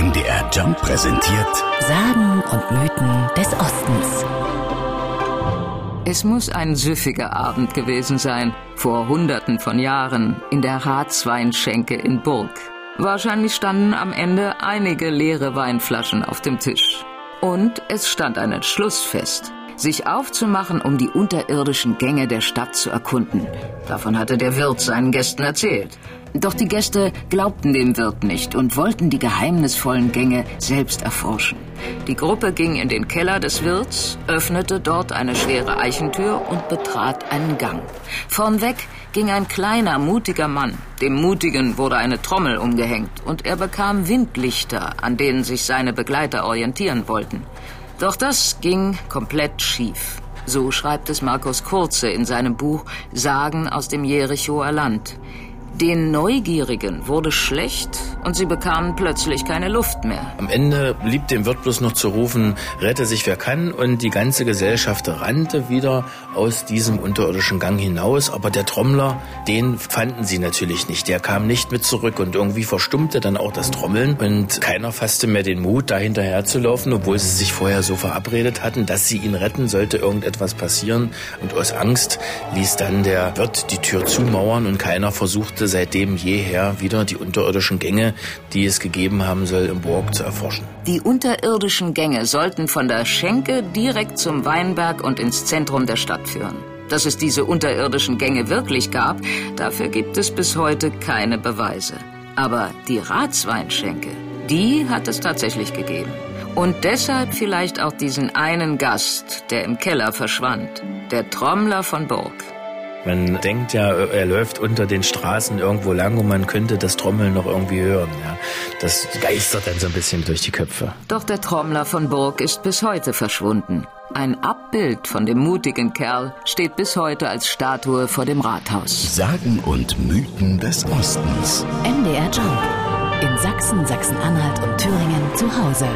MDR Jump präsentiert Sagen und Mythen des Ostens. Es muss ein süffiger Abend gewesen sein, vor Hunderten von Jahren, in der Ratsweinschenke in Burg. Wahrscheinlich standen am Ende einige leere Weinflaschen auf dem Tisch. Und es stand ein Entschluss fest, sich aufzumachen, um die unterirdischen Gänge der Stadt zu erkunden. Davon hatte der Wirt seinen Gästen erzählt. Doch die Gäste glaubten dem Wirt nicht und wollten die geheimnisvollen Gänge selbst erforschen. Die Gruppe ging in den Keller des Wirts, öffnete dort eine schwere Eichentür und betrat einen Gang. Vornweg ging ein kleiner, mutiger Mann. Dem Mutigen wurde eine Trommel umgehängt und er bekam Windlichter, an denen sich seine Begleiter orientieren wollten. Doch das ging komplett schief. So schreibt es Markus Kurze in seinem Buch Sagen aus dem Jerichoer Land. Den Neugierigen wurde schlecht und sie bekamen plötzlich keine Luft mehr. Am Ende blieb dem Wirt bloß noch zu rufen, rette sich wer kann und die ganze Gesellschaft rannte wieder aus diesem unterirdischen Gang hinaus. Aber der Trommler, den fanden sie natürlich nicht. Der kam nicht mit zurück und irgendwie verstummte dann auch das Trommeln und keiner fasste mehr den Mut, da hinterher zu laufen, obwohl sie sich vorher so verabredet hatten, dass sie ihn retten, sollte irgendetwas passieren. Und aus Angst ließ dann der Wirt die Tür zumauern und keiner versuchte seitdem jeher wieder die unterirdischen Gänge, die es gegeben haben soll, im Burg zu erforschen. Die unterirdischen Gänge sollten von der Schenke direkt zum Weinberg und ins Zentrum der Stadt führen. Dass es diese unterirdischen Gänge wirklich gab, dafür gibt es bis heute keine Beweise. Aber die Ratsweinschenke, die hat es tatsächlich gegeben. Und deshalb vielleicht auch diesen einen Gast, der im Keller verschwand, der Trommler von Burg. Man denkt ja, er läuft unter den Straßen irgendwo lang und man könnte das Trommeln noch irgendwie hören. Ja. Das geistert dann so ein bisschen durch die Köpfe. Doch der Trommler von Burg ist bis heute verschwunden. Ein Abbild von dem mutigen Kerl steht bis heute als Statue vor dem Rathaus. Sagen und Mythen des Ostens. MDR Jump. In Sachsen, Sachsen-Anhalt und Thüringen zu Hause.